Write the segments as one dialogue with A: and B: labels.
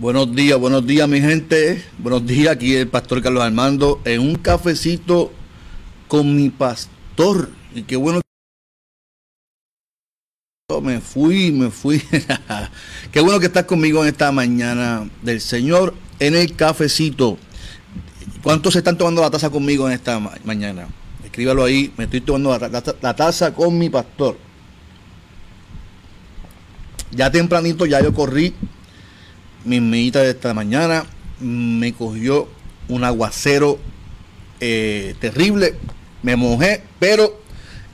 A: Buenos días, buenos días mi gente. Buenos días, aquí el pastor Carlos Armando en un cafecito con mi pastor. Y qué bueno. Me fui, me fui. qué bueno que estás conmigo en esta mañana del Señor en el cafecito. ¿Cuántos están tomando la taza conmigo en esta mañana? Escríbalo ahí. Me estoy tomando la, taza con mi pastor. Ya tempranito, ya yo corrí mi medita de esta mañana me cogió un aguacero eh, terrible, me mojé, pero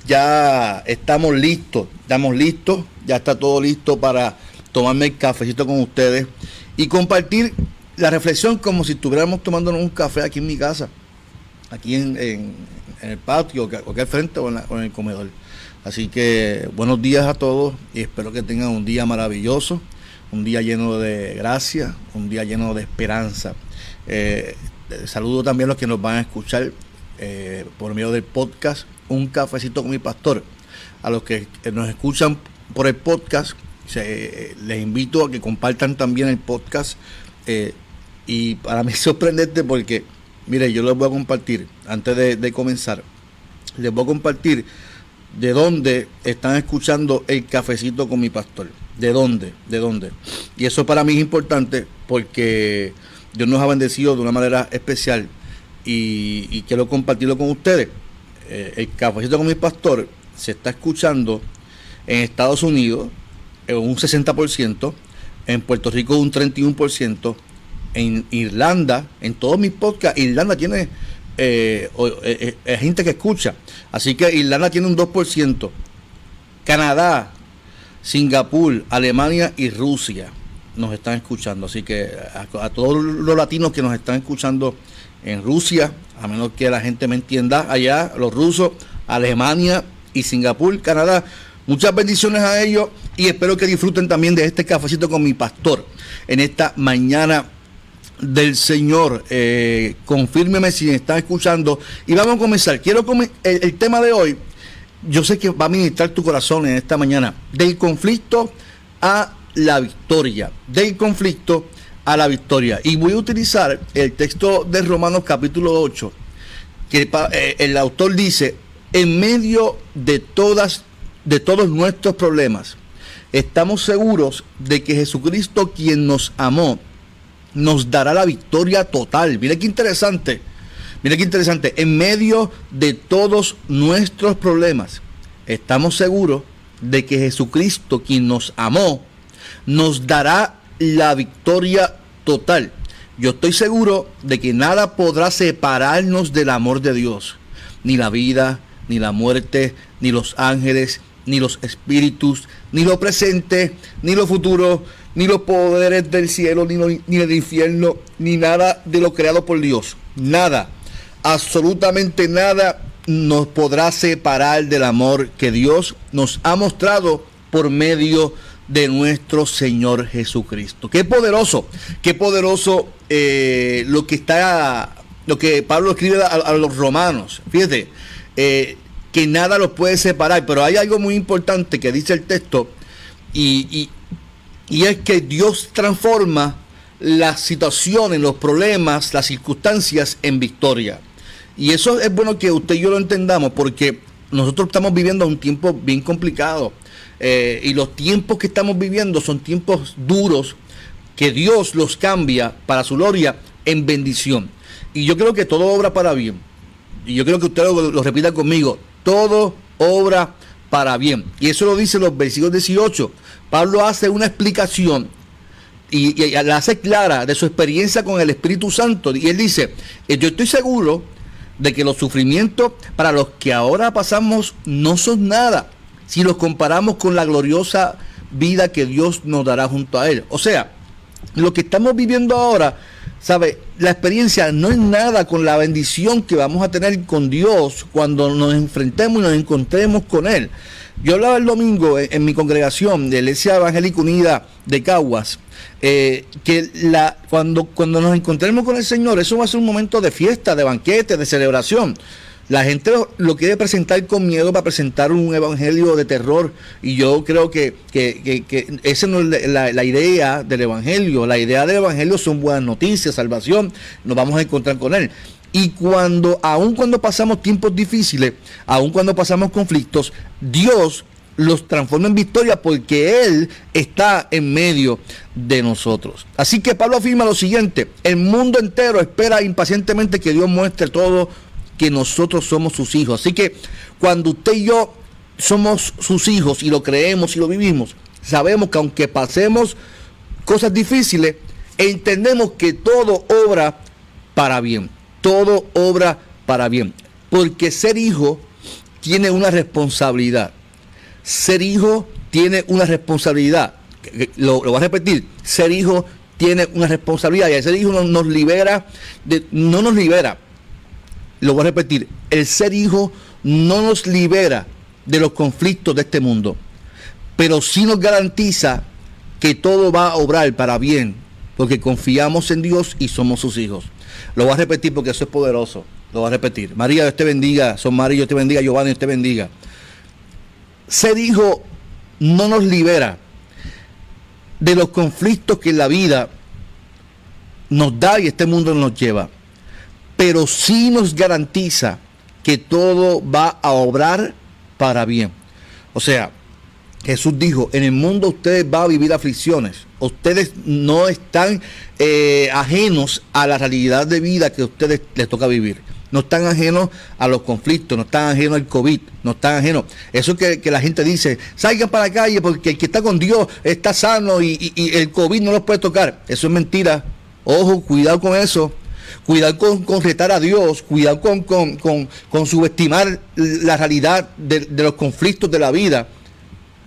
A: ya estamos listos, estamos listos, ya está todo listo para tomarme el cafecito con ustedes y compartir la reflexión como si estuviéramos tomándonos un café aquí en mi casa, aquí en, el patio, o aquí al frente o en el comedor. Así que buenos días a todos y espero que tengan un día maravilloso un día lleno de gracia, un día lleno de esperanza. Eh, saludo también a los que nos van a escuchar eh, por medio del podcast Un Cafecito con mi Pastor. A los que nos escuchan por el podcast, les invito a que compartan también el podcast. Eh, y para mí es sorprendente porque, mire, yo les voy a compartir, antes de, de comenzar, les voy a compartir de dónde están escuchando el cafecito con mi pastor. ¿De dónde? ¿De dónde? Y eso para mí es importante porque Dios nos ha bendecido de una manera especial y, quiero compartirlo con ustedes. Eh, el cafecito con mi pastor se está escuchando en Estados Unidos un 60%, en Puerto Rico un 31%, en Irlanda, en todos mis podcasts, Irlanda tiene eh, eh, eh, gente que escucha. Así que Irlanda tiene un 2%. Canadá, Singapur, Alemania y Rusia nos están escuchando. Así que a, todos los latinos que nos están escuchando en Rusia, a menos que la gente me entienda, allá los rusos, Alemania y Singapur, Canadá. Muchas bendiciones a ellos y espero que disfruten también de este cafecito con mi pastor en esta mañana del Señor. Eh, confírmeme si están escuchando. Y vamos a comenzar. Quiero el, tema de hoy. Yo sé que va a ministrar tu corazón en esta mañana. Del conflicto a la victoria. Del conflicto a la victoria. Y voy a utilizar el texto de Romanos capítulo 8. Que eh, el autor dice, en medio de todas, de todos nuestros problemas, estamos seguros de que Jesucristo, quien nos amó, nos dará la victoria total. Mire qué interesante. Mire qué interesante. En medio de todos nuestros problemas, estamos seguros de que Jesucristo, quien nos amó, nos dará la victoria total. Yo estoy seguro de que nada podrá separarnos del amor de Dios. Ni la vida, ni la muerte, ni los ángeles, ni los espíritus, ni lo presente, ni lo futuro, ni los poderes del cielo, ni, ni del infierno, ni nada de lo creado por Dios. Nada, absolutamente nada nos podrá separar del amor que Dios nos ha mostrado por medio de nuestro Señor Jesucristo. Qué poderoso, qué poderoso eh, lo que está, lo que Pablo escribe a, los romanos. Fíjate, eh, que nada los puede separar, pero hay algo muy importante que dice el texto y, y es que Dios transforma las situaciones, los problemas, las circunstancias en victoria. Y eso es bueno que usted y yo lo entendamos porque nosotros estamos viviendo un tiempo bien complicado. Eh, y los tiempos que estamos viviendo son tiempos duros que Dios los cambia para su gloria en bendición. Y yo creo que todo obra para bien. Y yo creo que usted lo, repita conmigo. Todo obra para bien. Y eso lo dice los versículos 18. Pablo hace una explicación y, la hace clara de su experiencia con el Espíritu Santo. Y él dice, eh, yo estoy seguro de que los sufrimientos para los que ahora pasamos no son nada si los comparamos con la gloriosa vida que Dios nos dará junto a Él. O sea, lo que estamos viviendo ahora ¿Sabe? La experiencia no es nada con la bendición que vamos a tener con Dios cuando nos enfrentemos y nos encontremos con Él. Yo hablaba el domingo en, mi congregación de Iglesia Evangélica Unida de Caguas, eh, que la, cuando, cuando nos encontremos con el Señor, eso va a ser un momento de fiesta, de banquete, de celebración. La gente lo, quiere presentar con miedo para presentar un evangelio de terror y yo creo que, esa no es la, idea del evangelio. La idea del evangelio son buenas noticias, salvación, nos vamos a encontrar con él. Y cuando, aun cuando pasamos tiempos difíciles, aun cuando pasamos conflictos, Dios los transforma en victoria porque Él está en medio de nosotros. Así que Pablo afirma lo siguiente, el mundo entero espera impacientemente que Dios muestre todo que nosotros somos sus hijos. Así que cuando usted y yo somos sus hijos y lo creemos y lo vivimos, sabemos que aunque pasemos cosas difíciles, entendemos que todo obra para bien. Todo obra para bien. Porque ser hijo tiene una responsabilidad. Ser hijo tiene una responsabilidad. Lo, voy a repetir. Ser hijo tiene una responsabilidad. Y ser hijo nos, nos libera, no nos libera, lo voy a repetir, el ser hijo no nos libera de los conflictos de este mundo, pero sí nos garantiza que todo va a obrar para bien, porque confiamos en Dios y somos sus hijos. Lo voy a repetir porque eso es poderoso. Lo voy a repetir. María, Dios te bendiga. Son María, Dios te bendiga. Giovanni, Dios te bendiga. Ser hijo no nos libera de los conflictos que la vida nos da y este mundo nos lleva pero sí nos garantiza que todo va a obrar para bien. O sea, Jesús dijo, en el mundo ustedes van a vivir aflicciones. Ustedes no están eh, ajenos a la realidad de vida que a ustedes les toca vivir. No están ajenos a los conflictos, no están ajenos al COVID, no están ajenos. Eso que, que la gente dice, salgan para la calle porque el que está con Dios está sano y, y el COVID no los puede tocar. Eso es mentira. Ojo, cuidado con eso cuidar con, con retar a Dios, cuidar con, con, subestimar la realidad de, los conflictos de la vida.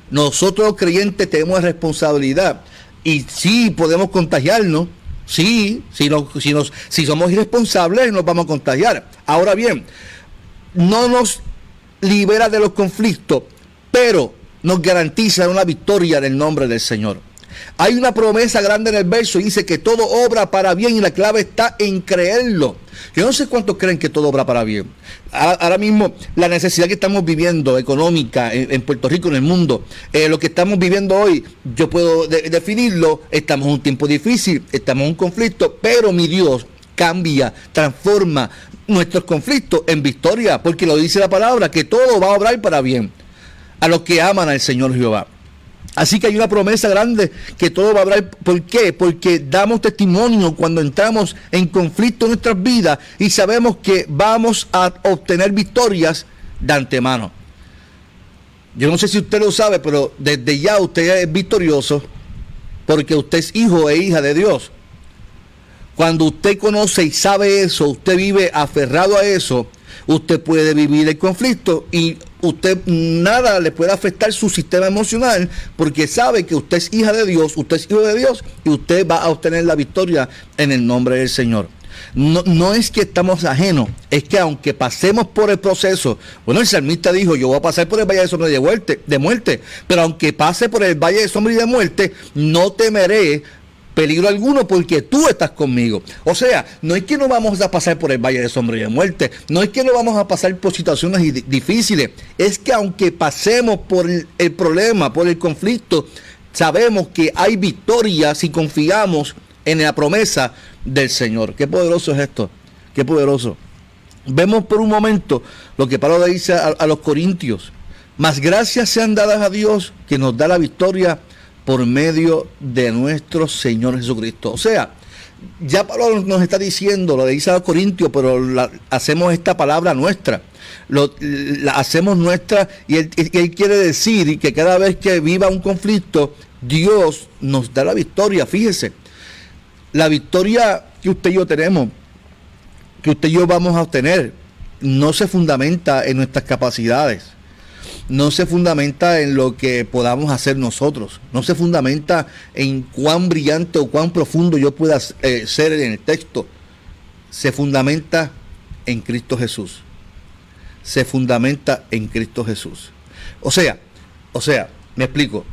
A: Nosotros los creyentes tenemos responsabilidad y sí podemos contagiarnos, sí, si, si, nos, si somos irresponsables nos vamos a contagiar. Ahora bien, no nos libera de los conflictos, pero nos garantiza una victoria en nombre del Señor. Hay una promesa grande en el verso y dice que todo obra para bien y la clave está en creerlo. Yo no sé cuántos creen que todo obra para bien. Ahora mismo la necesidad que estamos viviendo económica en, Puerto Rico, en el mundo, eh, lo que estamos viviendo hoy, yo puedo definirlo, estamos en un tiempo difícil, estamos en un conflicto, pero mi Dios cambia, transforma nuestros conflictos en victoria, porque lo dice la palabra, que todo va a obrar para bien a los que aman al Señor Jehová. Así que hay una promesa grande que todo va a hablar. ¿Por qué? Porque damos testimonio cuando entramos en conflicto en nuestras vidas y sabemos que vamos a obtener victorias de antemano. Yo no sé si usted lo sabe, pero desde ya usted es victorioso porque usted es hijo e hija de Dios. Cuando usted conoce y sabe eso, usted vive aferrado a eso, usted puede vivir el conflicto y usted nada le puede afectar su sistema emocional porque sabe que usted es hija de Dios, usted es hijo de Dios y usted va a obtener la victoria en el nombre del Señor. No, no, es que estamos ajenos, es que aunque pasemos por el proceso, bueno, el salmista dijo, yo voy a pasar por el valle de sombra de muerte, de muerte, pero aunque pase por el valle de sombra y de muerte, no temeré peligro alguno porque tú estás conmigo. O sea, no es que no vamos a pasar por el valle de sombra y de muerte, no es que no vamos a pasar por situaciones difíciles, es que aunque pasemos por el, problema, por el conflicto, sabemos que hay victoria si confiamos en la promesa del Señor. Qué poderoso es esto, qué poderoso. Vemos por un momento lo que Pablo dice a, a los corintios. Más gracias sean dadas a Dios que nos da la victoria por medio de nuestro Señor Jesucristo. O sea, ya Pablo nos está diciendo, lo dice a Corintios, pero hacemos esta palabra nuestra. La hacemos nuestra y él, quiere decir que cada vez que viva un conflicto, Dios nos da la victoria. Fíjese, la victoria que usted y yo tenemos, que usted y yo vamos a obtener, no se fundamenta en nuestras capacidades no se fundamenta en lo que podamos hacer nosotros, no se fundamenta en cuán brillante o cuán profundo yo pueda eh, ser en el texto, se fundamenta en Cristo Jesús. Se fundamenta en Cristo Jesús. O sea, o sea, me explico.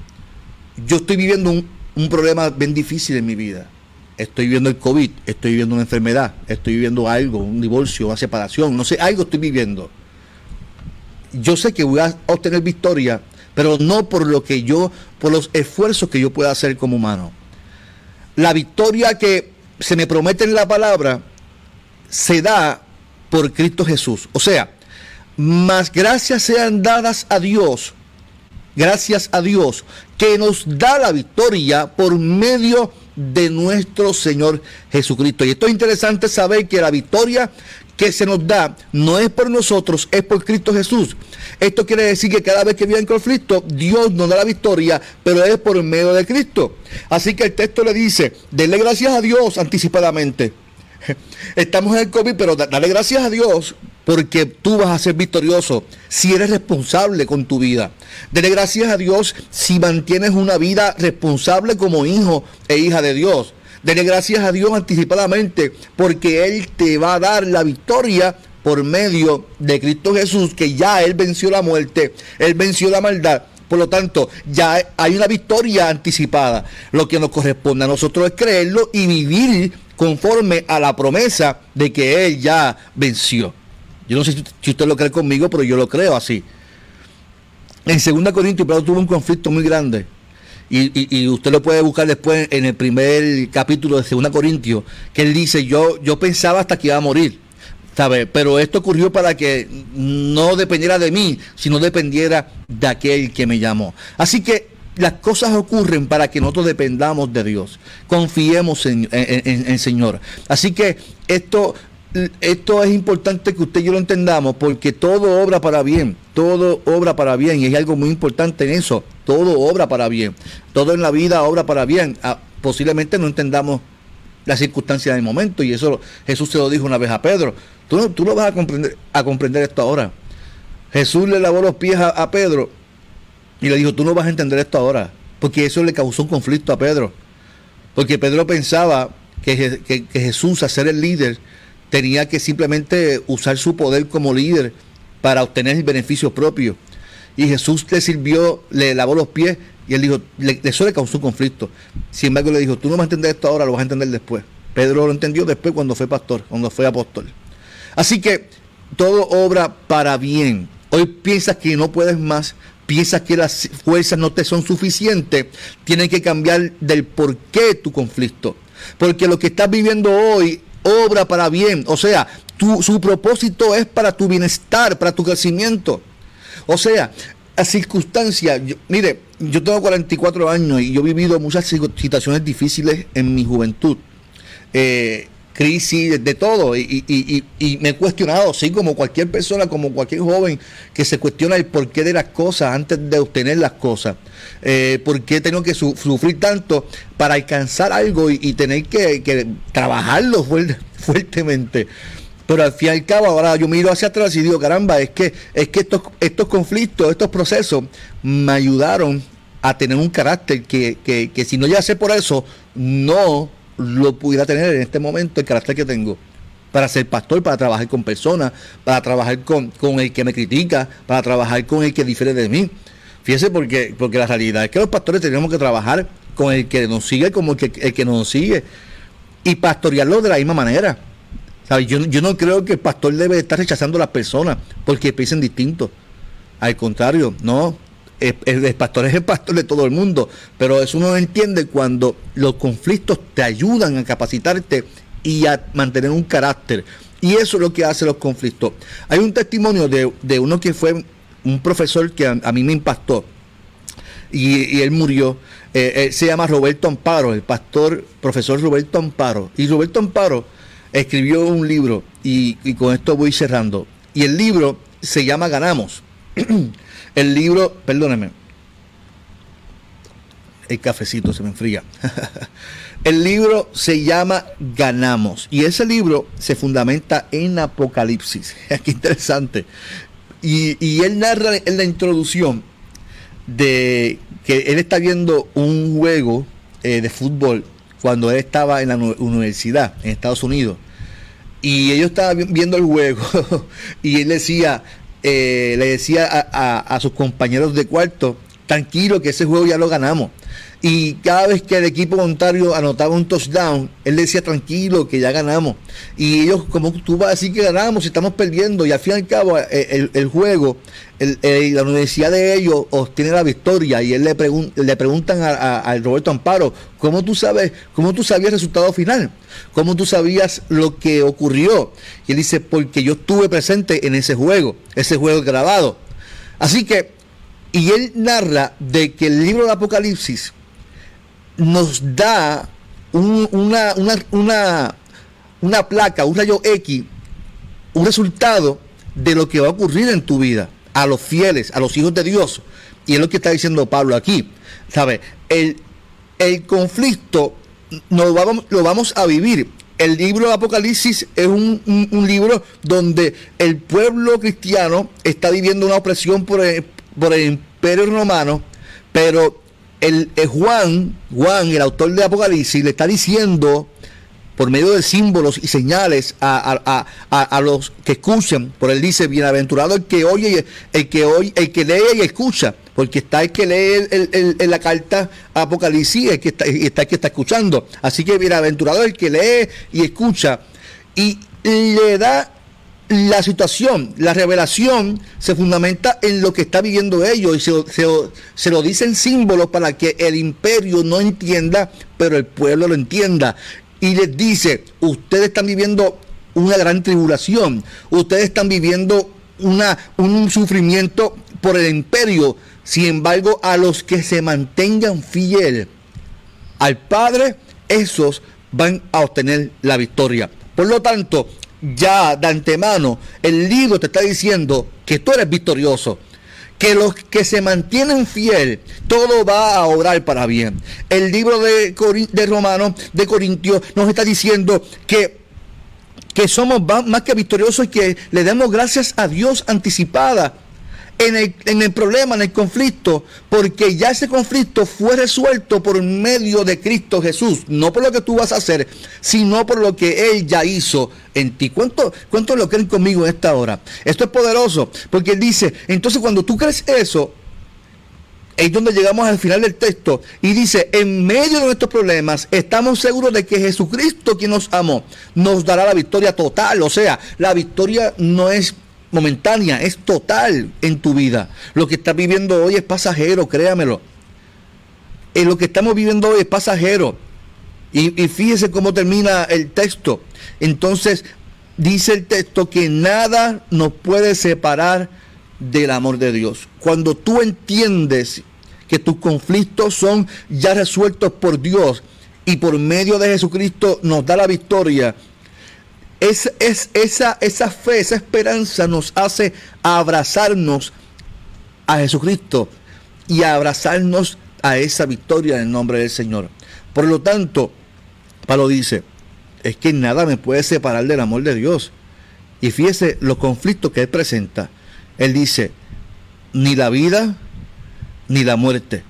A: Yo estoy viviendo un, un problema bien difícil en mi vida. Estoy viviendo el COVID, estoy viviendo una enfermedad, estoy viviendo algo, un divorcio, una separación, no sé, algo estoy viviendo yo sé que voy a obtener victoria, pero no por lo que yo, por los esfuerzos que yo pueda hacer como humano. La victoria que se me promete en la palabra se da por Cristo Jesús. O sea, más gracias sean dadas a Dios, gracias a Dios, que nos da la victoria por medio de nuestro Señor Jesucristo. Y esto es interesante saber que la victoria que se nos da no es por nosotros, es por Cristo Jesús. Esto quiere decir que cada vez que viene conflicto, Dios nos da la victoria, pero es por medio de Cristo. Así que el texto le dice, denle gracias a Dios anticipadamente. Estamos en el COVID, pero dale gracias a Dios porque tú vas a ser victorioso si eres responsable con tu vida. Dele gracias a Dios si mantienes una vida responsable como hijo e hija de Dios. Dele gracias a Dios anticipadamente porque Él te va a dar la victoria por medio de Cristo Jesús, que ya Él venció la muerte, Él venció la maldad. Por lo tanto, ya hay una victoria anticipada. Lo que nos corresponde a nosotros es creerlo y vivir conforme a la promesa de que Él ya venció. Yo no sé si usted lo cree conmigo, pero yo lo creo así. En 2 Corintios, Pablo tuvo un conflicto muy grande y, usted lo puede buscar después en el primer capítulo de 2 Corintios, que él dice, yo, yo pensaba hasta que iba a morir, ¿sabe? Pero esto ocurrió para que no dependiera de mí, sino dependiera de aquel que me llamó. Así que las cosas ocurren para que nosotros dependamos de Dios, confiemos en, el Señor. Así que esto esto es importante que usted y yo lo entendamos porque todo obra para bien, todo obra para bien y hay algo muy importante en eso, todo obra para bien, todo en la vida obra para bien. Ah, posiblemente no entendamos las circunstancias del momento y eso Jesús se lo dijo una vez a Pedro. Tú no, tú vas a comprender, a comprender esto ahora. Jesús le lavó los pies a, Pedro y le dijo, tú no vas a entender esto ahora, porque eso le causó un conflicto a Pedro. Porque Pedro pensaba que, que, que Jesús, a ser el líder, tenía que simplemente usar su poder como líder para obtener el beneficio propio. Y Jesús le sirvió, le lavó los pies y él dijo, eso le causó un conflicto. Sin embargo, le dijo, tú no vas a entender esto ahora, lo vas a entender después. Pedro lo entendió después cuando fue pastor, cuando fue apóstol. Así que todo obra para bien. Hoy piensas que no puedes más, piensas que las fuerzas no te son suficientes, tienes que cambiar del por qué tu conflicto. Porque lo que estás viviendo hoy obra para bien. O sea, su propósito es para tu bienestar, para tu crecimiento. O sea, a circunstancias, mire, yo tengo 44 años y yo he vivido muchas situaciones difíciles en mi juventud. Eh, crisis, de todo. Y, me he cuestionado, sí, como cualquier persona, como cualquier joven que se cuestiona el porqué de las cosas antes de obtener las cosas. Eh, ¿Por qué tengo que sufrir tanto para alcanzar algo y, tener que, trabajarlo fuertemente? Pero al fin y al cabo, ahora yo miro hacia atrás y digo, caramba, es que, es que estos, estos conflictos, estos procesos me ayudaron a tener un carácter que, que, que si no ya sé por eso, no lo pudiera tener en este momento el carácter que tengo para ser pastor, para trabajar con personas, para trabajar con, el que me critica, para trabajar con el que difiere de mí. Fíjese porque, porque la realidad es que los pastores tenemos que trabajar con el que nos sigue como el que, el que nos sigue y pastorearlo de la misma manera. Yo, yo no creo que el pastor debe estar rechazando a las personas porque piensen distinto. Al contrario, no, el, pastor es el pastor de todo el mundo, pero eso uno entiende cuando los conflictos te ayudan a capacitarte y a mantener un carácter. Y eso es lo que hace los conflictos. Hay un testimonio de, uno que fue un profesor que a, mí me impactó y, él murió. Eh, se llama Roberto Amparo, el pastor, profesor Roberto Amparo. Y Roberto Amparo escribió un libro y con esto voy cerrando. Y el libro se llama Ganamos. El libro, perdóneme, el cafecito se me enfría. el libro se llama Ganamos y ese libro se fundamenta en Apocalipsis. Qué interesante. y, él narra en la introducción de que él está viendo un juego eh, de fútbol cuando él estaba en la universidad en Estados Unidos. Y ellos estaban viendo el juego y él decía, eh, le decía a, sus compañeros de cuarto, tranquilo que ese juego ya lo ganamos. Y cada vez que el equipo contrario anotaba un touchdown, él decía tranquilo que ya ganamos. Y ellos, como tú vas a decir que ganamos, estamos perdiendo. Y al fin y al cabo, eh, el, juego, la universidad de ellos obtiene la victoria. Y él le, le preguntan a, Roberto Amparo, ¿cómo tú sabes, cómo tú sabías el resultado final? ¿Cómo tú sabías lo que ocurrió? Y él dice, porque yo estuve presente en ese juego, ese juego grabado. Así que, y él narra de que el libro de Apocalipsis nos da una, una, una, placa, un rayo X, un resultado de lo que va a ocurrir en tu vida, a los fieles, a los hijos de Dios. Y es lo que está diciendo Pablo aquí. ¿Sabe? El, el conflicto nos vamos, lo vamos a vivir. El libro de Apocalipsis es un, libro donde el pueblo cristiano está viviendo una opresión por por el imperio romano, pero el, Juan, Juan, el autor de Apocalipsis, le está diciendo por medio de símbolos y señales a, los que escuchan, por él dice, bienaventurado el que oye, el que oye, el que lee y escucha, porque está el que lee el, la carta Apocalipsis, el que está, está el que está escuchando. Así que bienaventurado el que lee y escucha, y le da la situación, la revelación se fundamenta en lo que está viviendo ellos y se, se, lo dicen símbolos para que el imperio no entienda, pero el pueblo lo entienda. Y les dice, ustedes están viviendo una gran tribulación, ustedes están viviendo una, un sufrimiento por el imperio, sin embargo, a los que se mantengan fiel al Padre, esos van a obtener la victoria. Por lo tanto, ya de antemano el libro te está diciendo que tú eres victorioso. Que los que se mantienen fiel, todo va a obrar para bien. El libro de, de Romanos, de Corintios, nos está diciendo que que somos más que victoriosos y que le demos gracias a Dios anticipada en el, en el, problema, en el conflicto, porque ya ese conflicto fue resuelto por medio de Cristo Jesús, no por lo que tú vas a hacer, sino por lo que Él ya hizo en ti. ¿Cuánto, cuánto lo creen conmigo en esta hora? Esto es poderoso, porque Él dice, entonces cuando tú crees eso, es donde llegamos al final del texto y dice, en medio de nuestros problemas estamos seguros de que Jesucristo, quien nos amó, nos dará la victoria total. O sea, la victoria no es es total en tu vida. Lo que estás viviendo hoy es pasajero, créamelo. En eh, lo que estamos viviendo hoy es pasajero. Y, y fíjese cómo termina el texto. Entonces, dice el texto que nada nos puede separar del amor de Dios. Cuando tú entiendes que tus conflictos son ya resueltos por Dios y por medio de Jesucristo nos da la victoria, es, es, esa, esa fe, esa esperanza nos hace abrazarnos a Jesucristo y abrazarnos a esa victoria en el nombre del Señor. Por lo tanto, Pablo dice, es que nada me puede separar del amor de Dios. Y fíjese los conflictos que él presenta. Él dice, ni la vida, ni la muerte,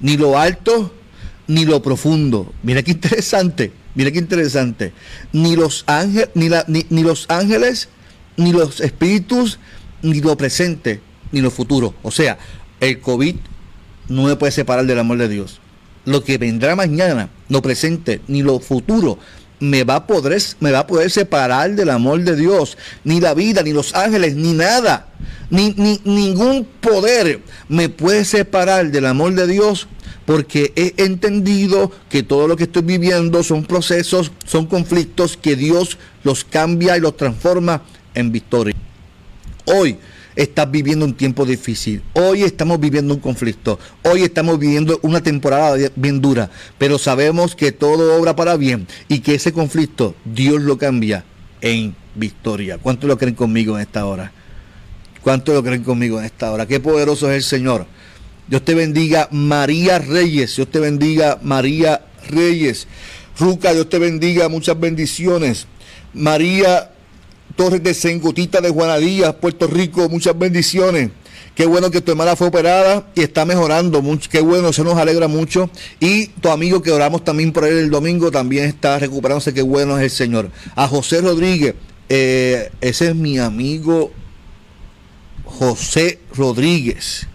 A: ni lo alto, ni lo profundo. Mira qué interesante. Mira qué interesante. Ni los, ni, la, ni, los ángeles, ni los espíritus, ni lo presente, ni lo futuro. O sea, el COVID no me puede separar del amor de Dios. Lo que vendrá mañana, lo presente, ni lo futuro, me va a poder, me va a poder separar del amor de Dios. Ni la vida, ni los ángeles, ni nada. Ni, ni ningún poder me puede separar del amor de Dios porque he entendido que todo lo que estoy viviendo son procesos, son conflictos que Dios los cambia y los transforma en victoria. Hoy estás viviendo un tiempo difícil, hoy estamos viviendo un conflicto, hoy estamos viviendo una temporada bien dura, pero sabemos que todo obra para bien y que ese conflicto Dios lo cambia en victoria. ¿Cuánto lo creen conmigo en esta hora? ¿Cuánto lo creen conmigo en esta hora? Qué poderoso es el Señor. Dios te bendiga María Reyes. Dios te bendiga María Reyes. Ruca, Dios te bendiga. Muchas bendiciones. María Torres de Sengotita de Juanadías, Puerto Rico, muchas bendiciones. Qué bueno que tu hermana fue operada y está mejorando. Qué bueno, eso nos alegra mucho. Y tu amigo que oramos también por él el domingo también está recuperándose. Qué bueno es el Señor. A José Rodríguez, eh, ese es mi amigo José Rodríguez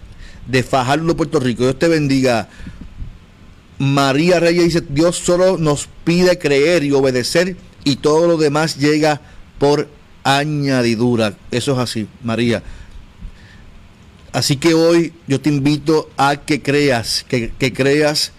A: de Fajardo, Puerto Rico. Dios te bendiga. María Reyes dice, Dios solo nos pide creer y obedecer y todo lo demás llega por añadidura. Eso es así, María. Así que hoy yo te invito a que creas, que, creas,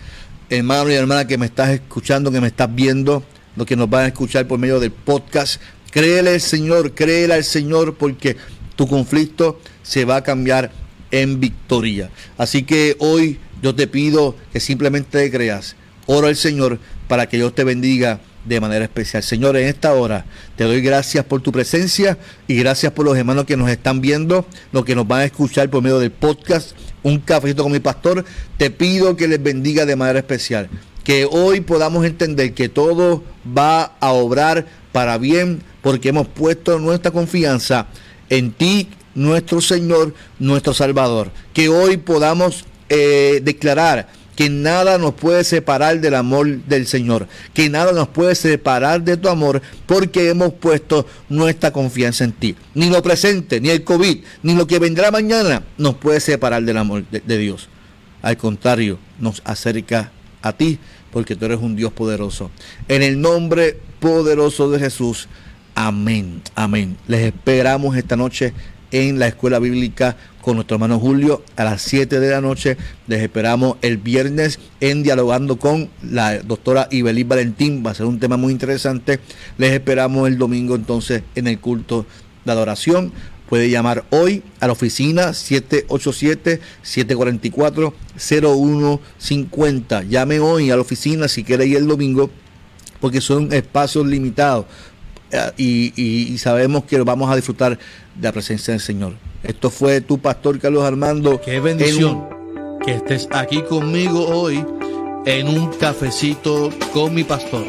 A: hermano y hermana que me estás escuchando, que me estás viendo, lo que nos van a escuchar por medio del podcast. Créele al Señor, créele al Señor porque tu conflicto se va a cambiar en victoria. Así que hoy yo te pido que simplemente creas. Oro al Señor para que Dios te bendiga de manera especial. Señor, en esta hora te doy gracias por tu presencia y gracias por los hermanos que nos están viendo, los que nos van a escuchar por medio del podcast, un cafecito con mi pastor. Te pido que les bendiga de manera especial. Que hoy podamos entender que todo va a obrar para bien porque hemos puesto nuestra confianza en ti, nuestro Señor, nuestro Salvador. Que hoy podamos eh, declarar que nada nos puede separar del amor del Señor, que nada nos puede separar de tu amor porque hemos puesto nuestra confianza en ti. Ni lo presente, ni el COVID, ni lo que vendrá mañana nos puede separar del amor de, de Dios. Al contrario, nos acerca a ti porque tú eres un Dios poderoso. En el nombre poderoso de Jesús. Amén. Amén. Les esperamos esta noche en la escuela bíblica con nuestro hermano Julio a las 7 de la noche. Les esperamos el viernes en dialogando con la doctora Ibelí Valentín. Va a ser un tema muy interesante. Les esperamos el domingo entonces en el culto de adoración. Puede llamar hoy a la oficina 787-744-0150. Llame hoy a la oficina si quiere ir el domingo porque son espacios limitados. Y, sabemos que vamos a disfrutar de la presencia del Señor. Esto fue tu pastor Carlos Armando.
B: Qué bendición que estés aquí conmigo hoy en un cafecito con mi pastor.